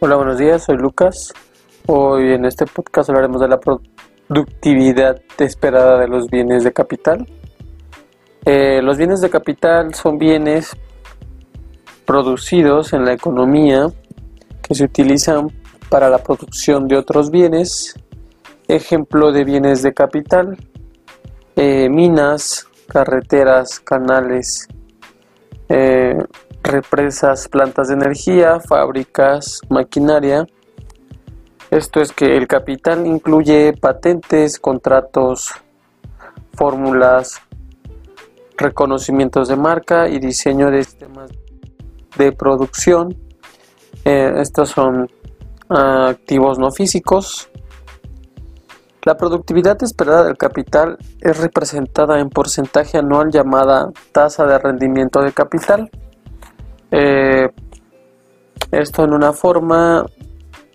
Hola, buenos días, soy Lucas. Hoy en este podcast hablaremos de la productividad esperada de los bienes de capital. Eh, los bienes de capital son bienes producidos en la economía que se utilizan para la producción de otros bienes. Ejemplo de bienes de capital, eh, minas, carreteras, canales, eh, represas, plantas de energía, fábricas, maquinaria. Esto es que el capital incluye patentes, contratos, fórmulas, reconocimientos de marca y diseño de sistemas de producción. Eh, estos son ah, activos no físicos. La productividad esperada del capital es representada en porcentaje anual llamada tasa de rendimiento de capital. Eh, esto en una forma,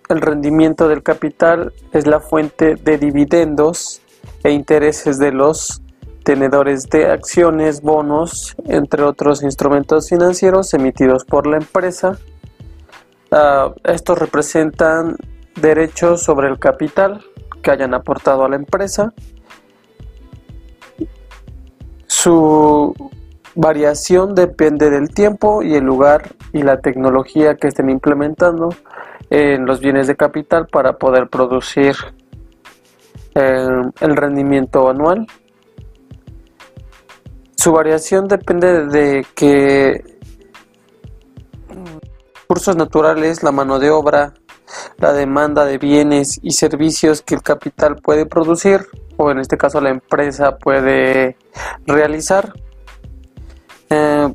el rendimiento del capital es la fuente de dividendos e intereses de los tenedores de acciones, bonos, entre otros instrumentos financieros emitidos por la empresa. Ah, estos representan derechos sobre el capital que hayan aportado a la empresa. Su variación depende del tiempo y el lugar y la tecnología que estén implementando en los bienes de capital para poder producir eh, el rendimiento anual. Su variación depende de que recursos naturales, la mano de obra, la demanda de bienes y servicios que el capital puede producir o en este caso la empresa puede realizar eh,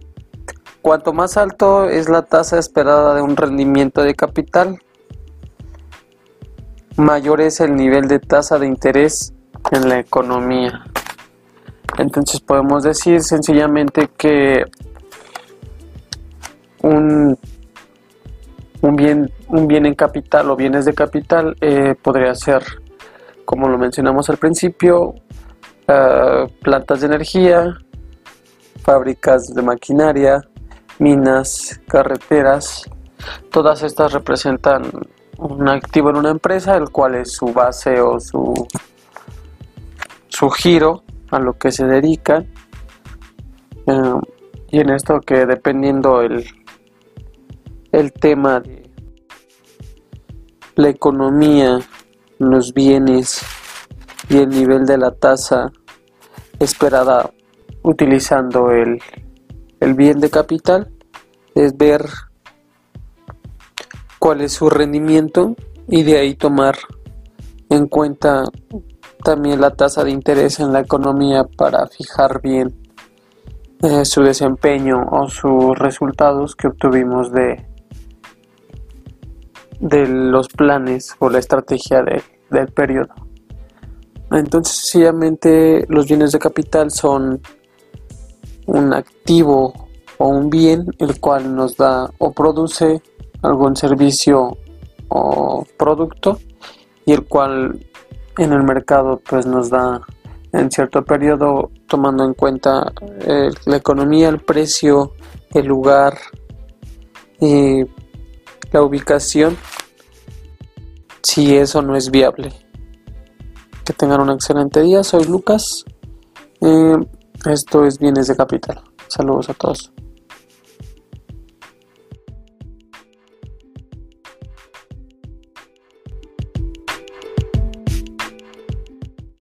cuanto más alto es la tasa esperada de un rendimiento de capital, mayor es el nivel de tasa de interés en la economía. Entonces podemos decir sencillamente que un, un, bien, un bien en capital o bienes de capital eh, podría ser, como lo mencionamos al principio, eh, plantas de energía, fábricas de maquinaria, minas, carreteras. Todas estas representan un activo en una empresa, el cual es su base o su, su giro a lo que se dedica. Eh, y en esto que dependiendo el, el tema de la economía, los bienes y el nivel de la tasa esperada utilizando el, el bien de capital es ver cuál es su rendimiento y de ahí tomar en cuenta también la tasa de interés en la economía para fijar bien eh, su desempeño o sus resultados que obtuvimos de, de los planes o la estrategia del periodo. Entonces, sencillamente los bienes de capital son un activo o un bien el cual nos da o produce algún servicio o producto y el cual en el mercado pues nos da en cierto periodo tomando en cuenta eh, la economía, el precio, el lugar y la ubicación si eso no es viable. Que tengan un excelente día, soy Lucas. Eh, esto es Bienes de Capital. Saludos a todos.